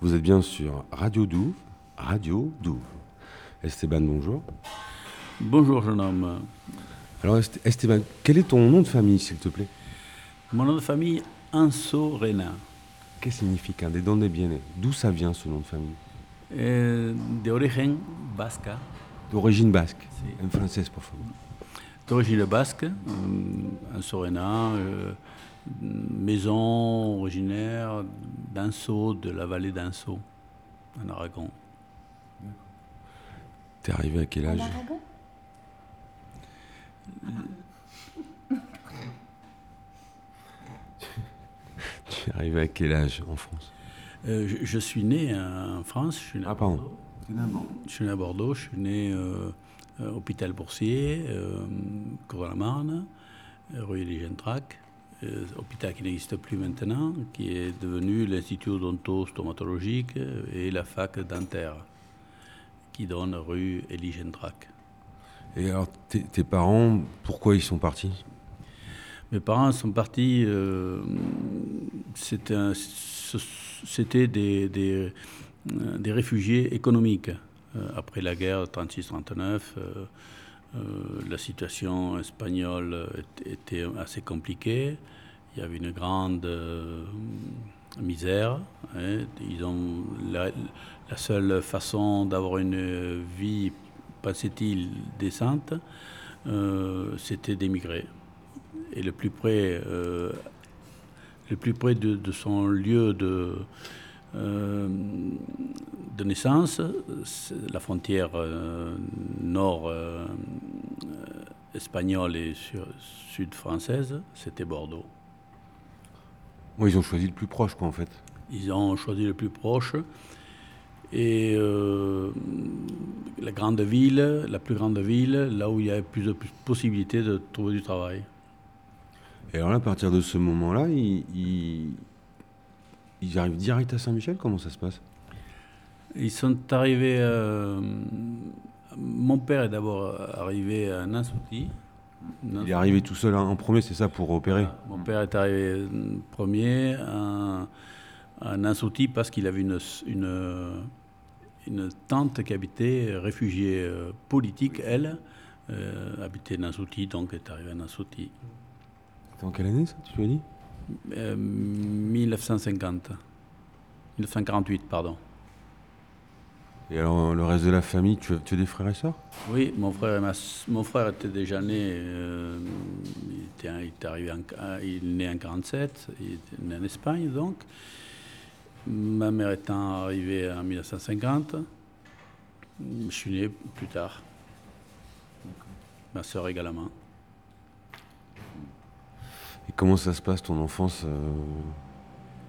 Vous êtes bien sur Radio Douve, Radio Douve. Esteban, bonjour. Bonjour, jeune homme. Alors, Esteban, quel est ton nom de famille, s'il te plaît? Mon nom de famille, Anso Rena. Qu'est-ce que signifie ¿De dónde viene D'où ça vient ce nom de famille? Eh, D'origine basque. D'origine basque En français, pour favor. D'origine basque, euh, Anso Rena, euh, maison originaire d'Anso, de la vallée d'Anso, en Aragon. T'es arrivé à quel âge Tu es arrivé à quel âge en France? Euh, je, suis né en France. Je suis né ah, à pardon. Je suis né à Bordeaux. Je suis né euh, euh hôpital Boursier, euh, Cour-la-Marne, rue Eligent-Trac. Euh, hôpital qui n'existe plus maintenant, qui est devenu l'Institut odonto-stomatologique et la fac dentaire, qui donne rue Eligent-Trac. Et alors, tes parents, pourquoi ils sont partis? Mes parents sont partis, euh, c'était des, des, euh, des, réfugiés économiques. Euh, après la guerre 36-39, la situation espagnole était assez compliquée. Il y avait une grande misère. Hein. Ils ont la, seule façon d'avoir une vie, pensait-il, décente, c'était d'émigrer et le plus près, euh, le plus près de, son lieu de, euh, de naissance, la frontière euh, nord espagnole et sud française, c'était Bordeaux. Oui, ils ont choisi le plus proche, quoi, en fait. Ils ont choisi le plus proche. Et la grande ville, la plus grande ville, là où il y a plus de possibilités de trouver du travail. Et alors là, à partir de ce moment-là, ils, arrivent direct à Saint-Michel Comment ça se passe? Ils sont arrivés. Euh, mon père est d'abord arrivé à Nansouti. Il est arrivé tout seul en premier, c'est ça, pour opérer Mon père est arrivé premier à, à Nansouti parce qu'il avait une, une, tante qui habitait, réfugiée euh, politique, elle, euh, habitait Nansouti, donc est arrivée à Nansouti. C'était en quelle année ça, tu as dit? 1950. Euh, 1948, pardon. Et alors, le reste de la famille, tu as, des frères et sœurs? Oui, mon frère, mon frère était déjà né, euh, il, était, il, arrivé en, il est né en 47, il est né en Espagne donc. Ma mère étant arrivée en 1950, je suis né plus tard. Ma sœur également. Et comment ça se passe ton enfance euh,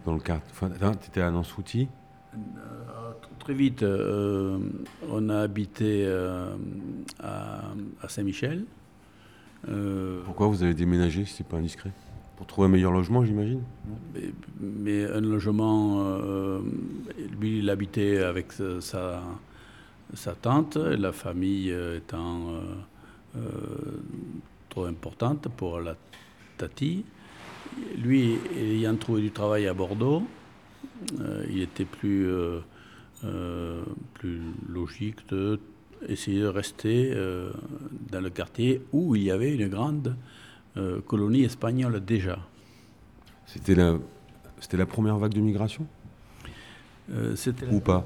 dans le quartier? Enfin, Tu étais à Nansouti euh, Très vite, euh, on a habité à, Saint-Michel. Pourquoi vous avez déménagé, si c'est pas indiscret? Pour trouver un meilleur logement, j'imagine? Mais, un logement, lui, il habitait avec sa, sa tante, la famille étant trop importante pour la Tati. Lui, ayant trouvé du travail à Bordeaux, euh, il était plus, euh, euh, plus logique d'essayer de rester dans le quartier où il y avait une grande colonie espagnole déjà. C'était la, c'était la première vague de migration? Ou pas?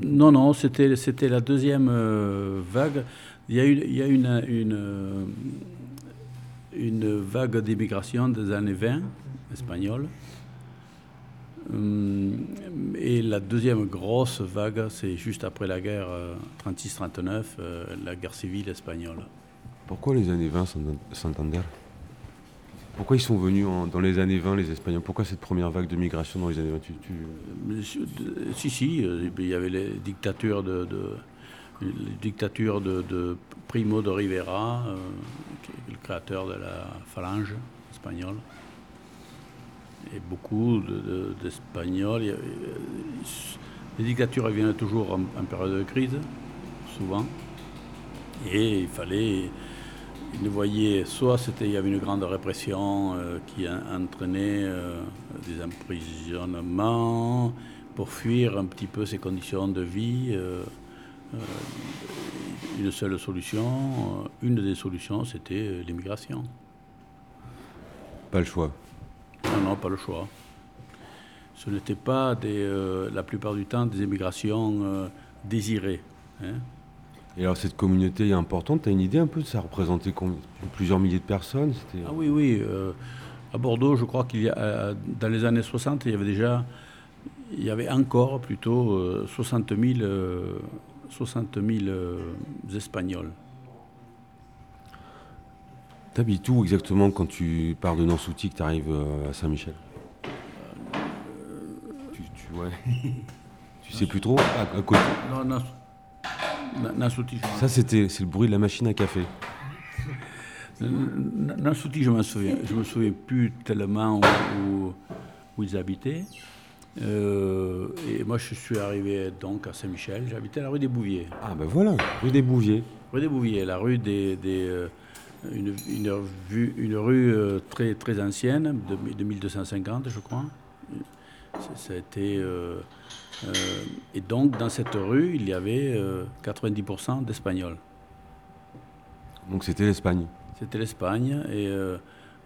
Non, non, c'était, c'était la deuxième vague. Il y a, eu, il y a une, une une vague d'immigration des années 20 espagnoles. Hum, et la deuxième grosse vague, c'est juste après la guerre 36-39, euh, euh, la guerre civile espagnole. Pourquoi les années 20 Santander Pourquoi ils sont venus dans les années 20, les Espagnols? Pourquoi cette première vague de migration dans les années 20 euh, Si, si, il y avait les dictatures de, de de, Primo de Rivera, le créateur de la phalange espagnole. Et beaucoup d'Espagnols. De, les dictatures viennent toujours en, période de crise, souvent. Et il fallait. Ils voyaient, soit c'était, il y avait une grande répression euh, qui entraînait euh, des emprisonnements, pour fuir un petit peu ces conditions de vie, euh, euh, une seule solution, euh, une des solutions, c'était l'immigration. Pas le choix. Non, non, pas le choix. Ce n'était pas des, la plupart du temps des immigrations désirées. Hein. Et alors cette communauté est importante, tu as une idée un peu de ça? Représentait plusieurs milliers de personnes Ah oui, oui. à Bordeaux, je crois qu'il y a, dans les années 60, il y avait déjà il y avait encore plutôt 60 000, 60 000 Espagnols. T'habites où exactement quand tu pars de Nansouty que tu arrives euh, à Saint-Michel? Tu, tu, ouais. tu sais plus trop? À, côté? Non, Nansouty. Ça, c'était, c'est le bruit de la machine à café. Nansouty, je me souviens. Je me souviens plus tellement où, où ils habitaient. Euh, et moi, je suis arrivé donc à Saint-Michel. J'habitais à la rue des Bouviers. Ah ben voilà, rue des Bouviers. Rue des Bouviers, la rue des, euh, une, une, rue euh, très très ancienne de, de 1250, je crois. Ça a été, et donc dans cette rue, il y avait 90% d'Espagnols. Donc c'était l'Espagne. C'était l'Espagne et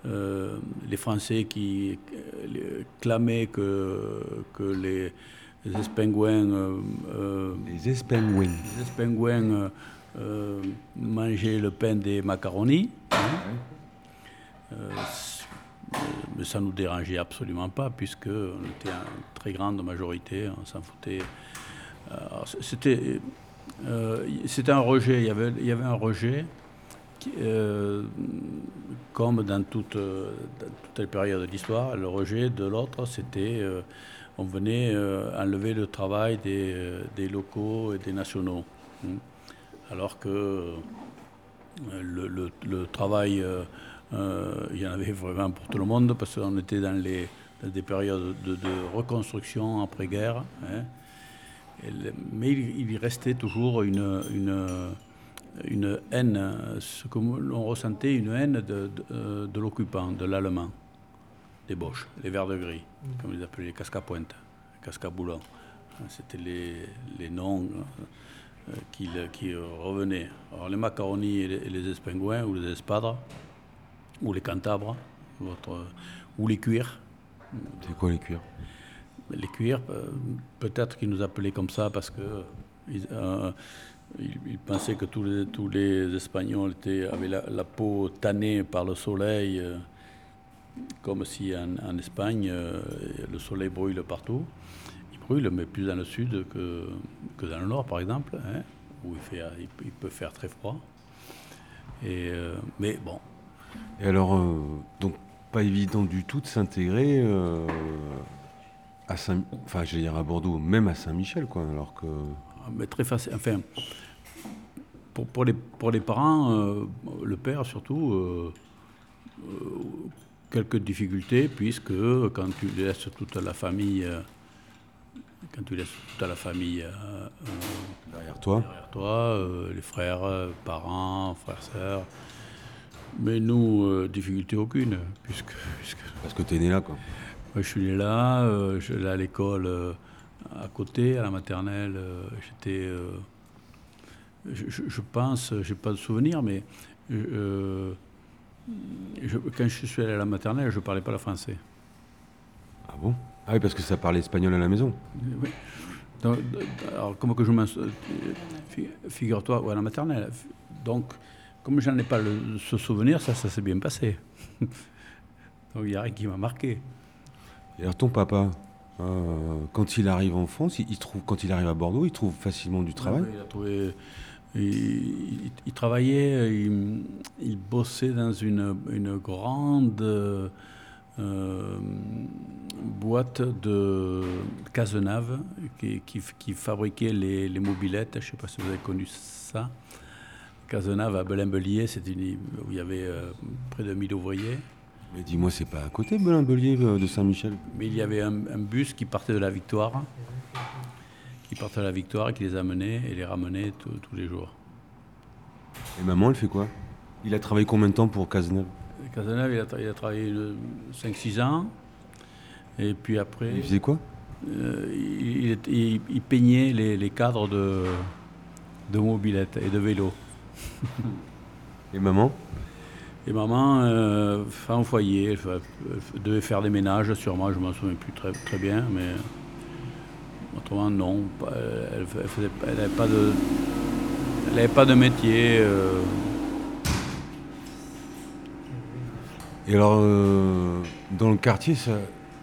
euh, les Français qui euh, clamaient que, que les, les Espingouins, euh, les Espingouins. Les Espingouins mangeaient le pain des macaronis. Hein. mais ça ne nous dérangeait absolument pas, puisque on était en très grande majorité, on s'en foutait. C'était c'était un rejet, il y avait, il y avait un rejet euh, comme dans toute, euh, toute les périodes de l'histoire, le rejet de l'autre, c'était euh, on venait enlever le travail des, locaux et des nationaux. Hein. Alors que le, travail, il y en avait vraiment pour tout le monde, parce qu'on était dans, les, des périodes de, reconstruction après-guerre. Hein. mais il, il, restait toujours une une haine, ce que l'on ressentait, une haine de, de, l'occupant, de l'allemand, des Boches, les verts de gris, mm. comme ils appelaient les casques à pointe, les casques à boulons. C'était les, les, noms euh, qui, qui, revenaient. Alors les macaronis et les, espingouins, ou les espadres, ou les cantabres, votre, ou les cuirs. C'est quoi les cuirs? Les cuirs, euh, peut-être qu'ils nous appelaient comme ça parce que. Euh, il, pensait que tous les, Espagnols avaient la, peau tannée par le soleil, euh, comme si en, Espagne, euh, le soleil brûle partout. Il brûle, mais plus dans le sud que, que dans le nord, par exemple, hein, où il, fait, il, peut faire très froid. Et, euh, mais bon. Et alors, donc, pas évident du tout de s'intégrer à Saint, enfin, je dire à Bordeaux, même à Saint-Michel, quoi, alors que. Mais très facile. Enfin, pour, pour, les, pour les parents, euh, le père surtout, euh, euh, quelques difficultés, puisque quand tu laisses toute la famille, quand tu laisses toute la famille derrière toi, derrière toi les frères, parents, frères, sœurs, mais nous, difficulté aucune, puisque, puisque Parce que tu es né là, quoi. Moi, je suis né là, je suis à l'école à côté, à la maternelle, j'étais je, pense, je n'ai pas de souvenir, mais euh, quand je suis allé à la maternelle, je ne parlais pas le français. Ah bon? Ah oui, parce que ça parlait espagnol à la maison. Oui. alors, comment que je m'en. Figure-toi, à la maternelle. Donc, comme je n'en ai pas ce souvenir, ça, ça s'est bien passé. Donc, il n'y a rien qui m'a marqué. Et alors, ton papa, euh, quand il arrive en France, il, trouve, quand il arrive à Bordeaux, il trouve facilement du travail Il travaillait, il, bossait dans une, grande euh, boîte de Cazenave qui, fabriquait les, les, mobilettes. Je ne sais pas si vous avez connu ça. Cazenave à Belin-Belier, où il y avait euh, près de 1000 ouvriers. Mais dis-moi, c'est pas à côté Belin-Belier euh, de Saint-Michel Mais il y avait un, un, bus qui partait de la Victoire qui partait à la victoire et qui les amenait et les ramenait tous les jours. Et maman, elle fait quoi? Il a travaillé combien de temps pour Cazeneuve? Cazeneuve, il a, il a travaillé 5-6 ans. Et puis après. Il faisait quoi? Il, il, peignait les, les cadres de, de mobilette et de vélo. Et maman? Et maman, euh, au foyer, elle, devait faire des ménages, sûrement, je ne m'en souviens plus très, très bien, mais autrement, non. Elle n'avait pas, de, elle pas de métier. Euh. Et alors, euh, dans le quartier, ça,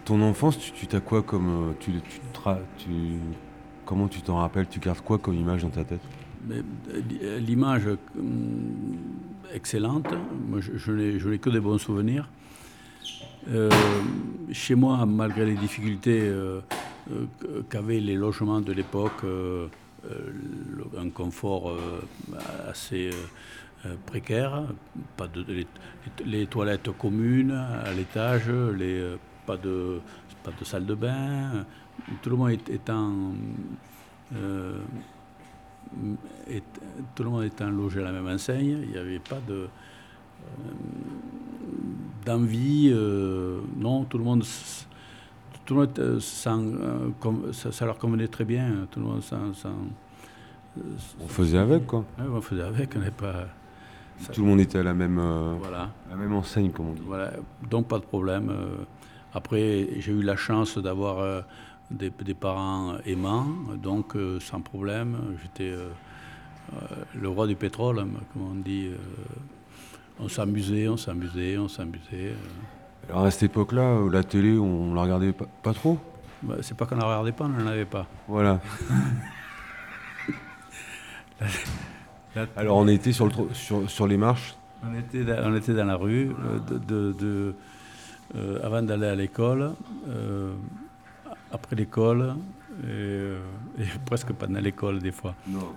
ton enfance, tu t'as quoi comme. Euh, tu, tu, comment tu t'en rappelles? Tu gardes quoi comme image dans ta tête? L'image excellente. Moi, je, n'ai que des bons souvenirs. Euh, chez moi, malgré les difficultés euh, euh, qu'avaient les logements de l'époque, un confort assez précaire, pas de, les, toilettes communes à l'étage, pas, de, pas de salle de bain, tout le monde étant et tout le monde étant logé à la même enseigne, il n'y avait pas de euh, d'envie. Euh, non, tout le monde, tout le monde euh, ça, leur convenait très bien. Tout le monde on faisait avec quoi. on faisait avec, on n'est pas. tout le monde était à la même, voilà. la même enseigne, comme on dit. Voilà, donc pas de problème. Après, j'ai eu la chance d'avoir des, parents aimants, donc euh, sans problème. J'étais euh, euh, le roi du pétrole, hein, comme on dit. on s'amusait, on s'amusait, on s'amusait. Alors à cette époque-là, la télé, on la regardait pas, trop? Bah, C'est pas qu'on la regardait pas, on n'en avait pas. Voilà. Alors on était sur, le, sur, sur les marches on était, on était dans la rue de, de, avant d'aller à l'école après l'école euh, et, presque pendant l'école des fois. Non.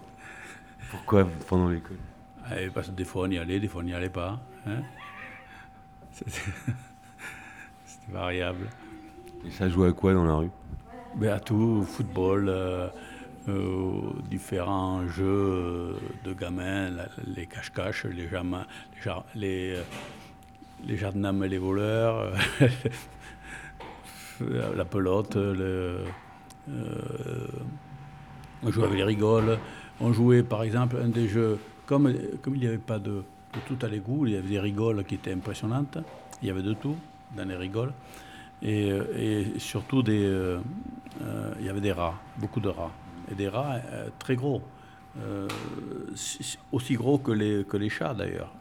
Pourquoi pendant l'école? Eh, Parce que des fois on y allait, des fois on n'y allait pas. Hein. C'était variable. Et ça jouait à quoi dans la rue? Ben, À tout, football, euh, euh, différents jeux de gamins, les cache-cache, les, les, les, jardins et les voleurs. la pelote, euh, on jouait avec les rigoles. On jouait par exemple un des jeux, comme, il n'y avait pas de, tout à l'égout, il y avait des rigoles qui étaient impressionnantes, il y avait de tout dans les rigoles, et, surtout des, euh, euh, il y avait des rats, beaucoup de rats, et des rats très gros, aussi gros que les chats d'ailleurs.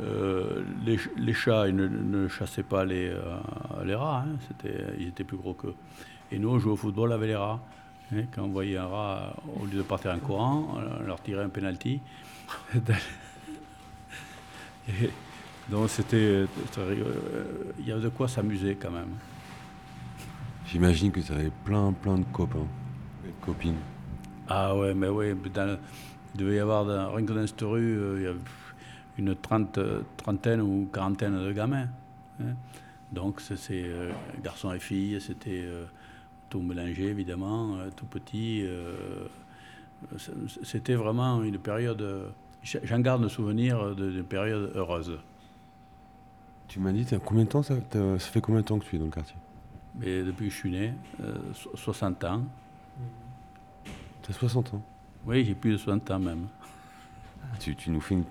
Euh, les, chats ils ne, chassaient pas les, euh, les rats, hein. c'était, ils étaient plus gros qu'eux. Et nous, on jouait au football avec les rats. Hein. Quand on voyait un rat, au lieu de partir en courant, on leur tirait un penalty. donc c'était, il y avait de quoi s'amuser quand même. J'imagine que ça avait plein, plein de copains et de copines. Ah ouais, mais oui, il devait y avoir, rien que dans cette rue, euh, il y avait une trente, trentaine ou quarantaine de gamins. Hein. Donc, c'est euh, garçons et filles, c'était euh, tout mélangé, évidemment, euh, tout petit. c'était vraiment une période. J'en garde le souvenir d'une période heureuse. Tu m'as dit, combien de temps ça, ça fait combien de temps que tu es dans le quartier? Mais Depuis que je suis né, 60 ans. Tu as 60 ans? Oui, j'ai plus de 60 ans même. Tu, nous fais une,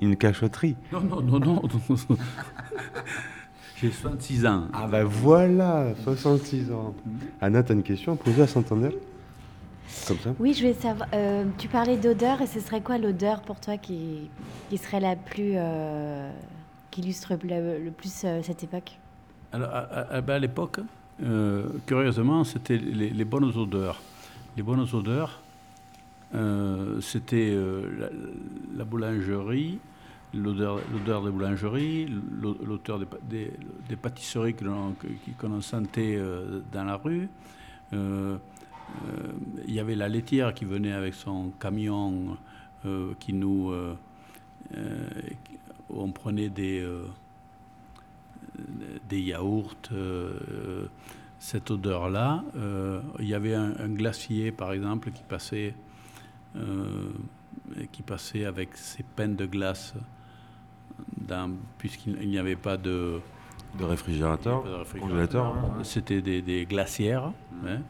une cachotterie. Non, non, non, non. J'ai 66 ans. Ah ben voilà, 66 ans. Anna, tu as une question à poser à Santander? Comme ça Oui, je voulais savoir, euh, tu parlais d'odeur, et ce serait quoi l'odeur pour toi qui, qui serait la plus... Euh, qui illustre le, plus euh, cette époque? Alors, à, ben, l'époque, curieusement, c'était les, les bonnes odeurs. Les bonnes odeurs, c'était euh, la, boulangerie, l'odeur des boulangeries, l'odeur des, pâtisseries que l'on sentait euh, dans la rue. Il y avait la laitière qui venait avec son camion qui nous... on prenait des, des yaourts cette odeur-là. il y avait un, glacier, par exemple, qui passait euh, qui passait avec ses peines de glace, puisqu'il n'y avait pas de, De réfrigérateur, congélateur C'était des, glacières. Hein.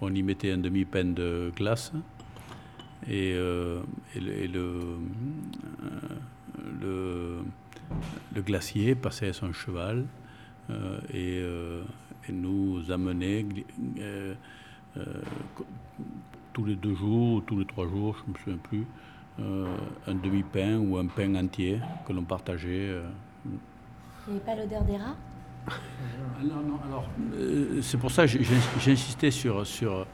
On y mettait un demi-pain de glace. Et, le, le, glacier passait à son cheval et, et, nous amenait tous les deux jours, ou tous les trois jours, je ne me souviens plus, euh, un demi-pain ou un pain entier que l'on partageait. Euh. Il n'y avait pas l'odeur des rats? Ah, Non, non, alors euh, c'est pour ça que j'ai insisté sur, sur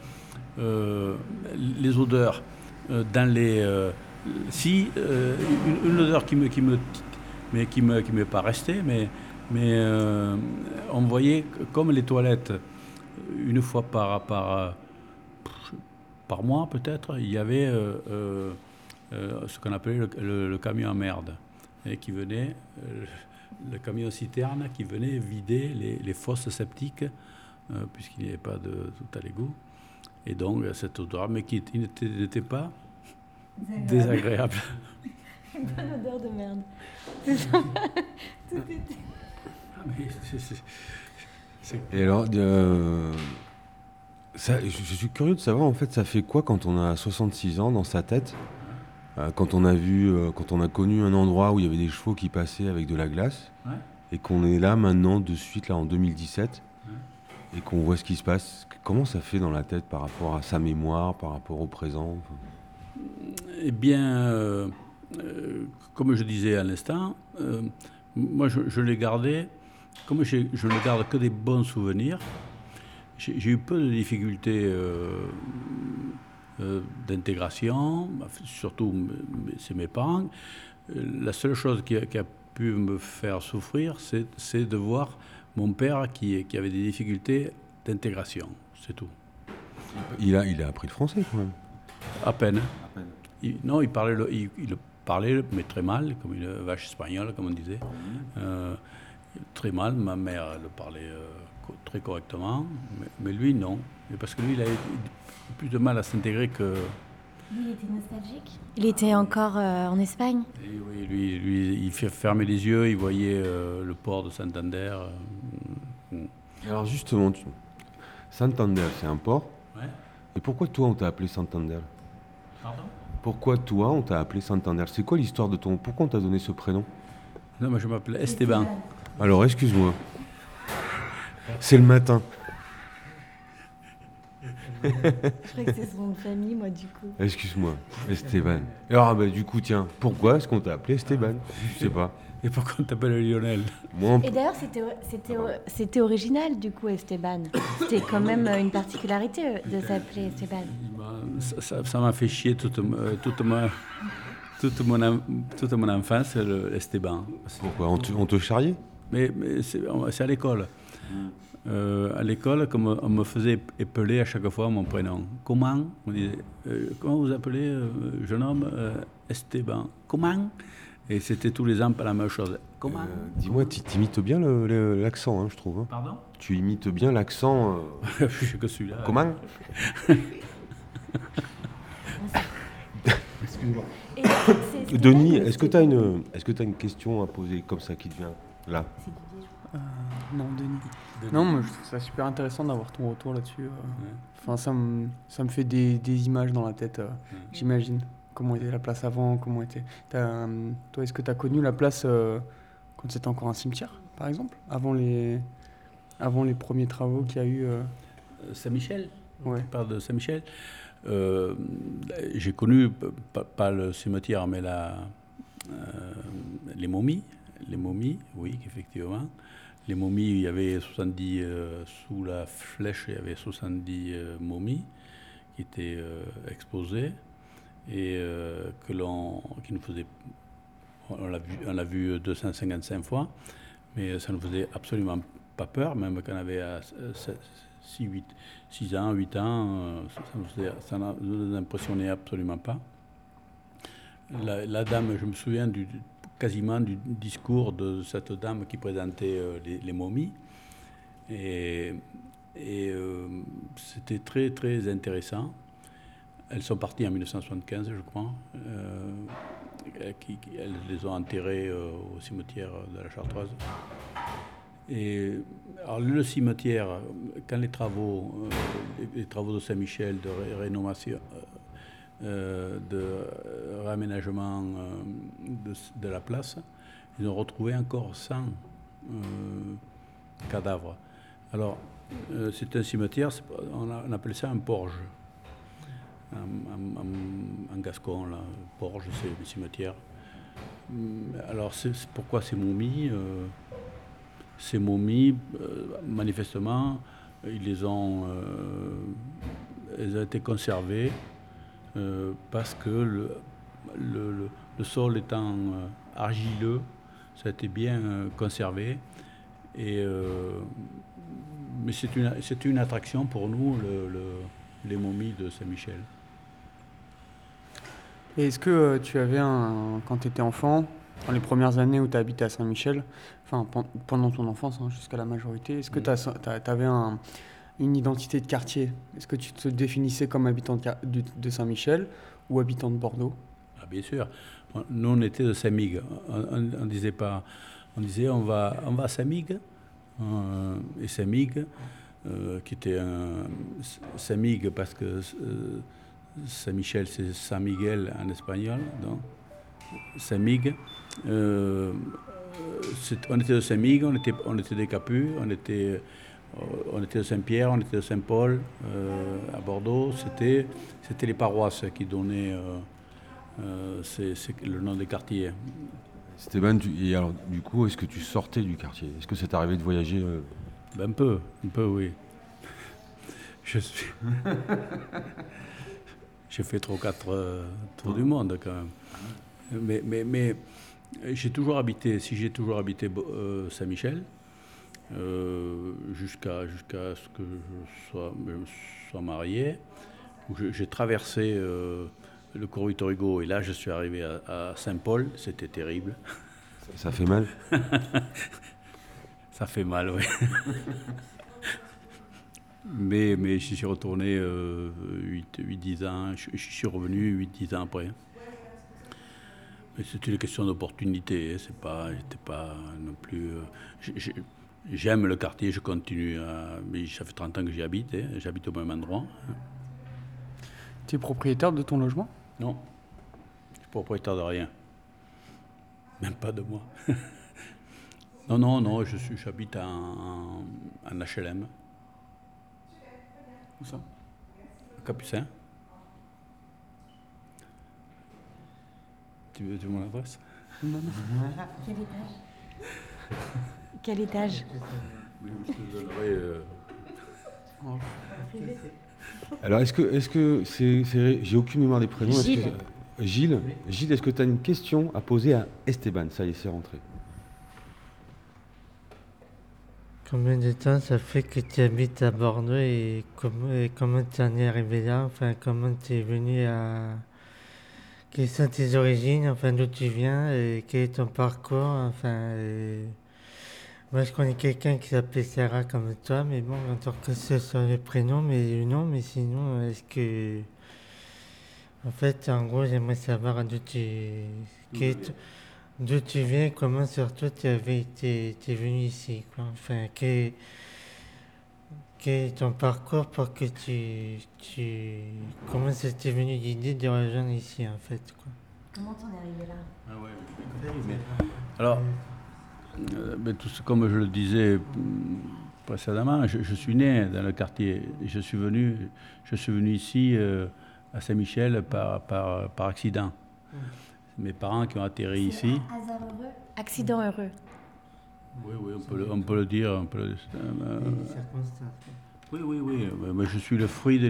les odeurs dans les. si, une, odeur qui me. Qui me mais qui ne qui m'est pas restée, mais, mais on voyait comme les toilettes, une fois par, par, par mois peut-être, il y avait euh, euh, euh, ce qu'on appelait le, camion à merde, et qui venait, le camion citerne qui venait vider les, fosses sceptiques, puisqu'il n'y avait pas de tout à l'égout. Et donc cette odeur, mais qui n'était pas désagréable. Une bonne odeur de merde. Et alors, je, suis curieux de savoir en fait ça fait quoi quand on a 66 ans dans sa tête, euh, quand on a vu, euh, quand on a connu un endroit où il y avait des chevaux qui passaient avec de la glace, et qu'on est là maintenant de suite là en 2017, et qu'on voit ce qui se passe. Comment ça fait dans la tête par rapport à sa mémoire, par rapport au présent? Eh bien, euh, comme je disais à l'instant, moi je, je l'ai gardé, comme je, je ne garde que des bons souvenirs. J'ai eu peu de difficultés euh, euh, d'intégration, surtout c'est mes parents. La seule chose qui a, pu me faire souffrir, c'est de voir mon père qui, qui avait des difficultés d'intégration, c'est tout. Il a, il a appris le français quand même À peine. non, il parlait, le, il, parlait, mais très mal, comme une vache espagnole, comme on disait. Mmh. Euh, très mal, ma mère le parlait très correctement, mais, lui, non. parce que lui, il a eu plus de mal à s'intégrer que. Lui, il était nostalgique Il était encore euh, en Espagne Oui, lui, lui, il fermait les yeux, il voyait euh, le port de Santander. Euh, Alors, justement, Santander, c'est un port Ouais. Et pourquoi toi, on t'a appelé Santander? Pardon? Pourquoi toi, on t'a appelé Santander? C'est quoi l'histoire de ton. Pourquoi on t'a donné ce prénom? Non, moi, je m'appelle Esteban. Alors, excuse-moi. C'est le matin. Je crois que c'est son nom de famille, moi, du coup. Excuse-moi, Esteban. Alors, bah, du coup, tiens, pourquoi est-ce qu'on t'a appelé Esteban? Je sais pas. Et pourquoi on t'appelle Lionel? Et d'ailleurs, c'était original, du coup, Esteban. C'était quand même une particularité de s'appeler Esteban. Ça m'a fait chier toute, euh, toute, ma, toute, mon, toute mon enfance, le Esteban. Pourquoi? On te, on te charriait? Mais, mais c'est à l'école. Euh, à l'école, comme on me faisait épeler à chaque fois mon prénom. Comment on disait, euh, Comment vous appelez, euh, jeune homme Esteban. Comment? Et c'était tous les ans pas la même chose. Comment? Dis-moi, tu imites bien l'accent, hein, je trouve. Hein. Pardon? Tu imites bien l'accent. je sais que celui-là. Comment? Excuse-moi. Denis, est-ce que tu as, une, est -ce as une question à poser comme ça qui te vient là? Non, Denis. Non, moi, je trouve ça super intéressant d'avoir ton retour là-dessus. Euh. Enfin, ça me, ça me fait des, des images dans la tête, euh, j'imagine. Comment était la place avant, comment était... Euh, toi, est-ce que tu as connu la place quand c'était encore un cimetière, par exemple? Avant les, avant les premiers travaux qu'il y a eu Saint-Michel Ouais. Tu parles de Saint-Michel J'ai connu, pas, le cimetière, mais la, les momies. Les momies, oui, effectivement les momies, il y avait 70, euh, sous la flèche, il y avait 70 euh, momies qui étaient euh, exposées et que l'on, qui nous faisait, on l'a vu, vu 255 fois, mais ça ne faisait absolument pas peur, même quand on avait 6, 8, 6 ans, 8 ans, ça ne nous, impressionnait absolument pas. La, dame, je me souviens du, quasiment du discours de cette dame qui présentait euh, les, momies. Et, euh, c'était très, très intéressant. Elles sont parties en 1975, je crois. Euh, elles les ont enterrées au cimetière de la Chartreuse. Et alors, le cimetière, quand les travaux, les, travaux de Saint-Michel de rénovation, de réaménagement de, la place, ils ont retrouvé encore 100 cadavres. Alors, c'est un cimetière, on, on appelle ça un porge en, gascon, là, Porge, c'est le cimetière. Mm, alors, pourquoi ces momies euh, Ces momies, euh, manifestement, ils les ont, euh, elles ont été conservées parce que le, le, le, sol étant argileux, ça a été bien conservé. Et, mais c'est une, une attraction pour nous, les momies de Saint-Michel. Et est-ce que euh, tu avais, un, quand tu étais enfant, dans les premières années où tu habité à Saint-Michel, enfin pendant ton enfance hein, jusqu'à la majorité, est-ce que tu avais une identité de quartier Est-ce que tu te définissais comme habitant de, Saint-Michel ou habitant de Bordeaux? Ah, Bien sûr. Nous, on était de Saint-Migue. On, disait pas. On disait on va, on va à Saint-Migue. Euh, et Saint-Migue, euh, qui était un. Saint-Migue parce que. Saint-Michel, c'est Saint-Miguel en espagnol. Donc, Saint-Mig. Euh, on était de Saint-Mig, on était, on était des Capus, on était, on était de Saint-Pierre, on était de Saint-Paul euh, à Bordeaux. C'était, c'était les paroisses qui donnaient euh, le nom des quartiers. Stéphane, et alors, du coup, est-ce que tu sortais du quartier? Est-ce que c'est arrivé de voyager ben, Un peu, un peu, oui. Je suis. J'ai fait trois quatre euh, tours du monde quand même. Mais, mais, mais j'ai toujours habité, si j'ai toujours habité euh, Saint-Michel, euh, jusqu'à jusqu'à ce que je sois, sois marié, j'ai traversé le cours Victor Hugo et là je suis arrivé à, Saint-Paul, c'était terrible. Ça fait mal Ça fait mal, oui. Mais, mais je suis retourné 8-10 euh, ans, je, suis revenu 8-10 ans après. Mais c'est une question d'opportunité, hein, c'est pas, j'étais pas non plus. Euh, j'aime le quartier, je continue à. Mais ça fait 30 ans que j'y habite, hein, j'habite au même endroit. Hein. Tu es propriétaire de ton logement? Non, je suis propriétaire de rien. Même pas de moi. non, non, non, je suis, j'habite en, en HLM. Où ça? Capucin. Tu veux, mon adresse? Non, non. Quel étage euh, Alors, est-ce que, est-ce que c'est, j'ai aucune mémoire des prénoms. Gilles. Gilles, Gilles, est-ce que tu as une question à poser à Esteban? Ça y est, c'est rentré. Combien de temps ça fait que tu habites à Bordeaux et comment tu en es arrivé là? Enfin, comment tu es venu à. Quelles sont tes origines? Enfin, d'où tu viens et quel est ton parcours? Enfin, moi je connais quelqu'un qui s'appelle Sarah comme toi, mais bon, tant que ce soit le prénom, mais le nom, mais sinon, est-ce que. En fait, en gros, j'aimerais savoir d'où tu. D'où tu viens, comment surtout tu avais été, es venu ici quoi. Enfin, quel, est ton parcours pour que tu, tu comment c'était venu l'idée de rejoindre ici en fait quoi. Comment t'en es arrivé là? Ah ouais, Alors, euh, tout comme je le disais mm, précédemment, je, suis né dans le quartier. Je suis venu, je suis venu ici euh, à Saint-Michel par, par, par accident. Mmh mes parents qui ont atterri ici. Hasard heureux Accident heureux. Oui, oui, on peut le, on peut le dire. On peut le, euh, oui, oui, oui. Mais je suis le fruit de,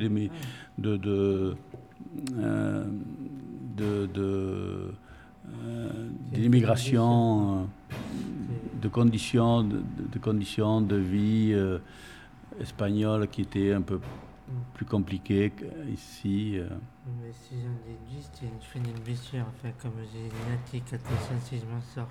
de, de, euh, de, de euh, l'immigration, de conditions de, de, conditions de vie euh, espagnoles qui étaient un peu plus compliqué qu'ici. Euh. Mais si j'en déduis, c'est une fin d'une blessure, enfin, comme j'ai une attention si je m'en sors.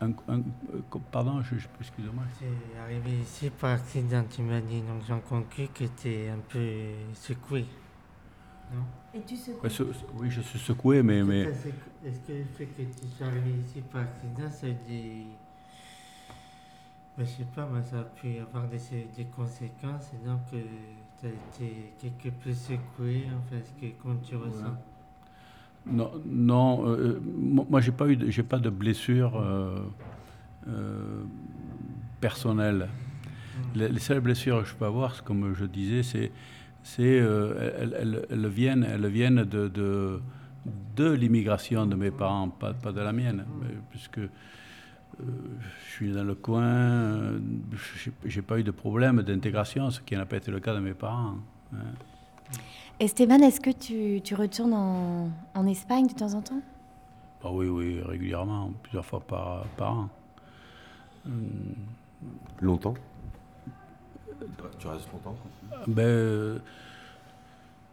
Un, un, euh, pardon, je, je excusez-moi. C'est arrivé ici par accident, tu m'as dit, donc j'en conclus que tu es un peu secoué. Non Et tu secoues Oui, je suis secoué, mais. mais... Est-ce que le fait que tu sois arrivé ici par accident, ça dit je sais pas, mais ça a pu avoir des, des conséquences et donc euh, tu as été quelque peu secoué, enfin, ce que, quand tu ressens? Non, non euh, moi j'ai pas eu, j'ai pas de blessure euh, euh, personnelle. Mm. Les, seules blessures que je peux avoir, comme je disais, c'est, c'est elles, elles, viennent, elles viennent de, de, de l'immigration de mes parents, pas, pas de la mienne, puisque je suis dans le coin, j'ai pas eu de problème d'intégration, ce qui n'a pas été le cas de mes parents. Hein. Esteban, est-ce que tu, tu retournes en, en, Espagne de temps en temps? Ah Oui, oui, régulièrement, plusieurs fois par, par an. Hum. Longtemps? Tu restes longtemps ben,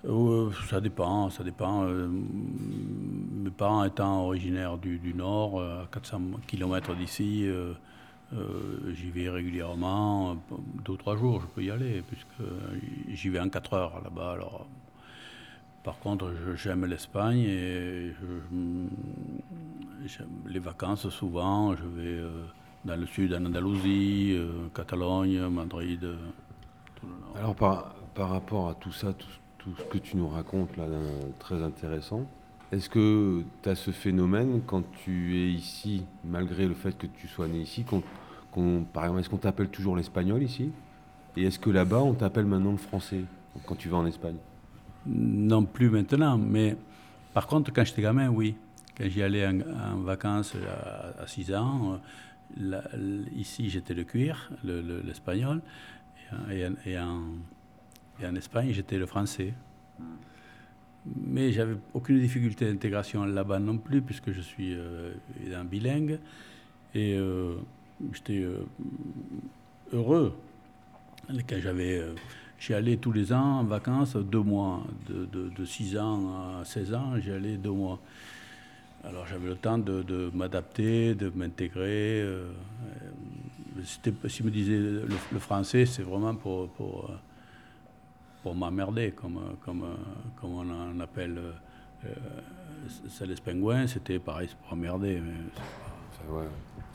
euh, Ça dépend, ça dépend. Euh, mes parents étant originaires du, du nord, à 400 km d'ici, euh, j'y vais régulièrement, deux ou trois jours, je peux y aller, puisque j'y vais en quatre heures là-bas. Alors, par contre, j'aime l'Espagne et les vacances, souvent, je vais euh, dans le sud, en Andalousie, euh, Catalogne, Madrid. Euh, Alors, par, par, rapport à tout ça, tout, ce que tu nous racontes là, très intéressant, est-ce que tu as ce phénomène quand tu es ici, malgré le fait que tu sois né ici, par exemple, est-ce qu'on t'appelle toujours l'espagnol ici? Et est-ce que là-bas, on t'appelle maintenant le français quand tu vas en Espagne? Non plus maintenant, mais par contre, quand j'étais gamin, oui. Quand j'y allais en, vacances à, 6 ans, euh, ici j'étais le cuir, l'espagnol, et, en, Espagne j'étais le français. Mais j'avais aucune difficulté d'intégration là-bas non plus, puisque je suis euh, bilingue. Et euh, j'étais euh, heureux quand j'avais J'y allais tous les ans en vacances, deux mois. De, de, 6 ans à 16 ans, j'y allais deux mois. Alors j'avais le temps de, de m'adapter, de m'intégrer. Euh, si me disait le, français, c'est vraiment pour, pour, pour m'emmerder, comme, comme, comme on en appelle. Euh, ça, les pingouins, c'était pareil, c'est pour emmerder. Mais ça, ouais,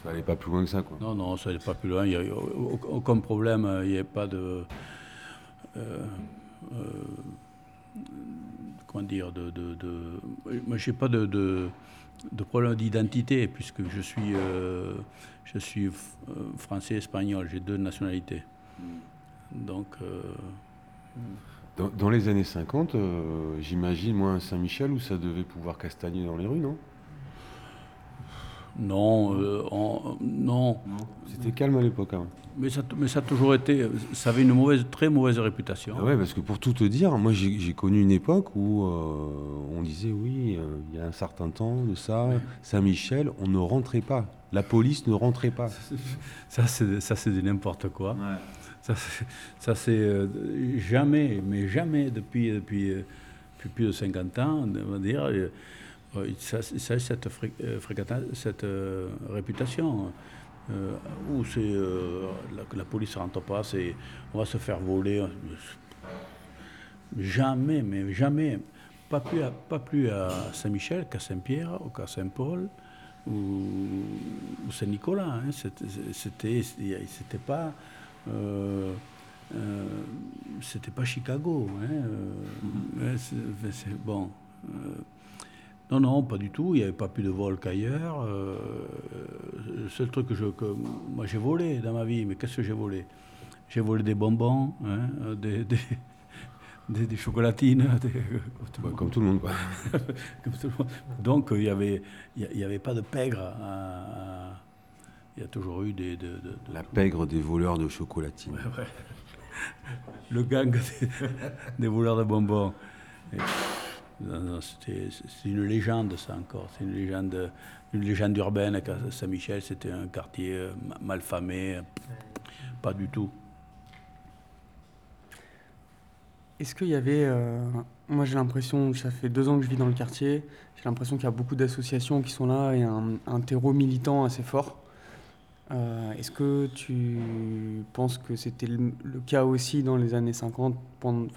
ça allait pas plus loin que ça, quoi. Non, non, ça n'allait pas plus loin. Il n'y a aucun problème. Il n'y avait pas de. Euh, euh, comment dire, de, de, de moi j'ai pas de, de, de, problème d'identité puisque je suis, euh, je suis français espagnol, j'ai deux nationalités. Donc. Dans, dans, les années 50, j'imagine, moi, à Saint-Michel, où ça devait pouvoir castagner dans les rues, non? Non, euh, non. C'était calme à l'époque. Hein. Mais, ça, mais ça a toujours été. Ça avait une mauvaise, très mauvaise réputation. Ah ouais, parce que pour tout te dire, moi j'ai connu une époque où euh, on disait oui, euh, il y a un certain temps de ça, Saint-Michel, on ne rentrait pas. La police ne rentrait pas. Ça, c'est de n'importe quoi. Ça, c'est jamais, mais jamais depuis, depuis, depuis, plus de 50 ans, on va dire ça, ça, cette, euh, cette euh, réputation euh, où c'est la, la, police ne rentre pas, c'est on va se faire voler. Jamais, mais jamais. Pas plus à, pas plus à Saint-Michel qu'à Saint-Pierre ou qu'à Saint-Paul ou, Saint-Nicolas. Hein. C'était, c'était pas. c'était pas Chicago. Hein. Mm-hmm. bon. Non, non, pas du tout. Il n'y avait pas plus de vol qu'ailleurs. Euh, le seul truc que, je, que moi j'ai volé dans ma vie, mais qu'est-ce que j'ai volé? J'ai volé des bonbons, hein, des, des, des, chocolatines. comme, tout le monde, comme tout le monde. Donc il n'y avait, il avait pas de pègre. il y a toujours eu des. De, La pègre des voleurs de chocolatines. Le gang des, voleurs de bonbons. C'est une légende, ça encore. C'est une légende, une légende urbaine Saint-Michel, c'était un quartier euh, mal famé. Pas du tout. Est-ce qu'il y avait. Euh, moi, j'ai l'impression, ça fait deux ans que je vis dans le quartier, j'ai l'impression qu'il y a beaucoup d'associations qui sont là et un, un terreau militant assez fort. Euh, est-ce que tu penses que c'était le, cas aussi dans les années 50, pendant,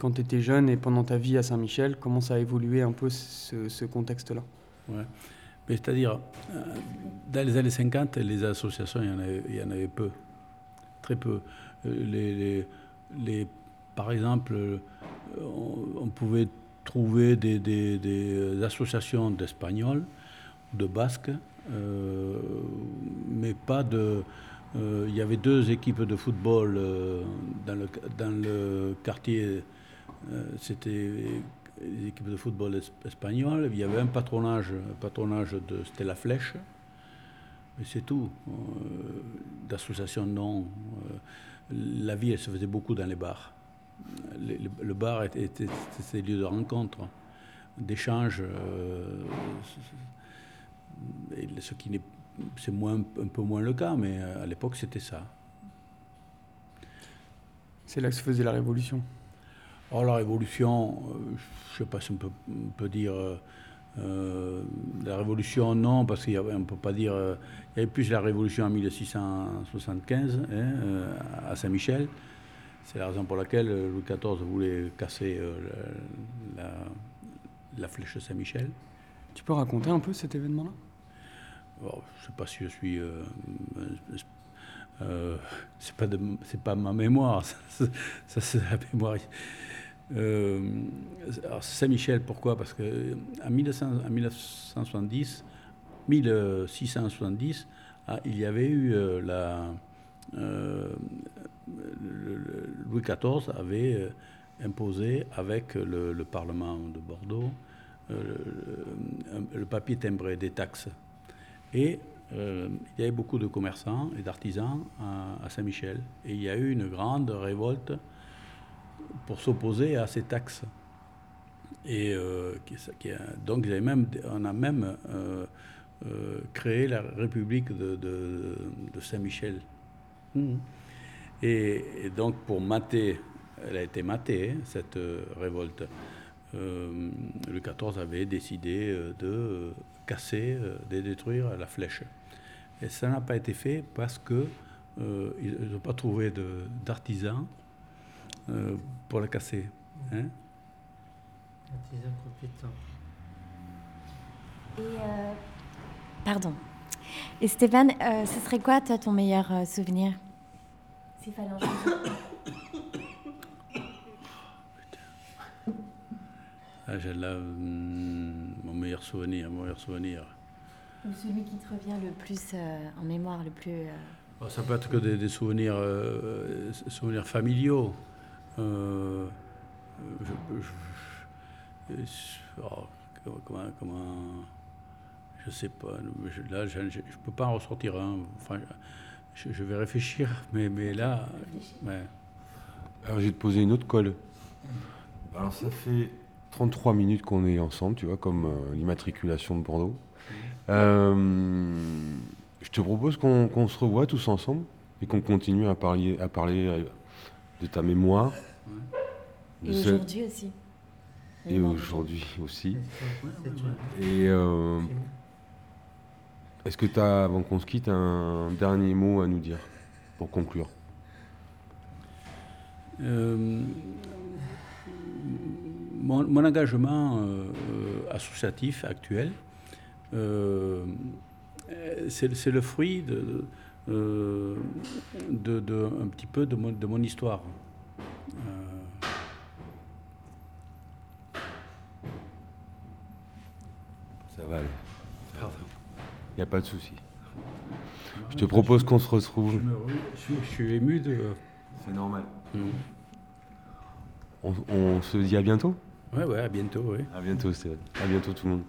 quand tu étais jeune et pendant ta vie à Saint-Michel? Comment ça a évolué un peu ce, contexte-là? Ouais. C'est-à-dire, euh, dans les années 50, les associations, il y en avait, peu. très peu. Les, les, par exemple, on, pouvait trouver des, associations d'Espagnols, de Basques, mais pas de... Il y avait deux équipes de football dans, le, dans le quartier. C'était les équipes de football espagnoles. Il y avait un patronage, patronage de, c'était la Flèche, mais c'est tout. Euh, D'association, non. Euh, la vie, elle se faisait beaucoup dans les bars. Le, bar était, était, était, lieu de rencontre, d'échange. Euh, ce qui n'est, c'est moins, un peu moins le cas, mais à l'époque, c'était ça. C'est là que se faisait la révolution. Oh, la révolution, je ne sais pas si on peut, dire euh, euh, la révolution, non, parce qu'on ne peut pas dire. Euh, il y avait plus la révolution en 1675 hein, à Saint-Michel. C'est la raison pour laquelle Louis XIV voulait casser la, flèche Saint-Michel. Tu peux raconter un peu cet événement-là? Je ne sais pas si je suis. c'est pas c'est pas ma mémoire, ça c'est la mémoire euh, Saint-Michel, pourquoi? Parce qu'en 1970, 1670, ah, il y avait eu euh, la. Euh, Louis XIV avait imposé avec le, Parlement de Bordeaux le, papier timbré des taxes. Et il y avait beaucoup de commerçants et d'artisans à Saint-Michel. Et il y a eu une grande révolte pour s'opposer à ces taxes. Et euh, donc même, on a même euh, euh, créé la République de, Saint-Michel. Mmh. Et, donc pour mater, elle a été matée, hein, cette révolte. le 14 avait décidé de casser, de détruire la flèche. Et ça n'a pas été fait parce que ils n'ont pas trouvé d'artisans euh, pour la casser. Hein Et euh, pardon. Et Stéphane, euh, ce serait quoi, toi, ton meilleur souvenir? S'il fallait en Ah, j'ai là hum, meilleur souvenir, mon meilleur souvenir. Ou celui qui te revient le plus en mémoire, le plus. ça peut être que des, souvenirs, souvenirs familiaux. Euh, je, oh, comment, comment, je sais pas. là, je ne peux pas en ressortir un. Enfin, je, vais réfléchir, mais, mais là. Alors, je vais te poser une autre colle. Alors, ça fait 33 minutes qu'on est ensemble, tu vois, comme euh, l'immatriculation de Bordeaux. Euh, je te propose qu'on se revoie tous ensemble et qu'on continue à parler, à parler de ta mémoire. Et aujourd'hui aussi. Et aujourd'hui aussi. Et euh, est-ce que tu as, avant qu'on se quitte, un dernier mot à nous dire pour conclure? Euh, mon, engagement euh, associatif actuel, c'est le fruit de, de, un petit peu de de mon histoire. Euh. Ça va aller. Il n'y a pas de souci. Je te propose qu'on se retrouve. Je, suis ému de. C'est normal. On, se dit à bientôt Ouais, ouais, à bientôt, oui. À bientôt, À bientôt tout le monde.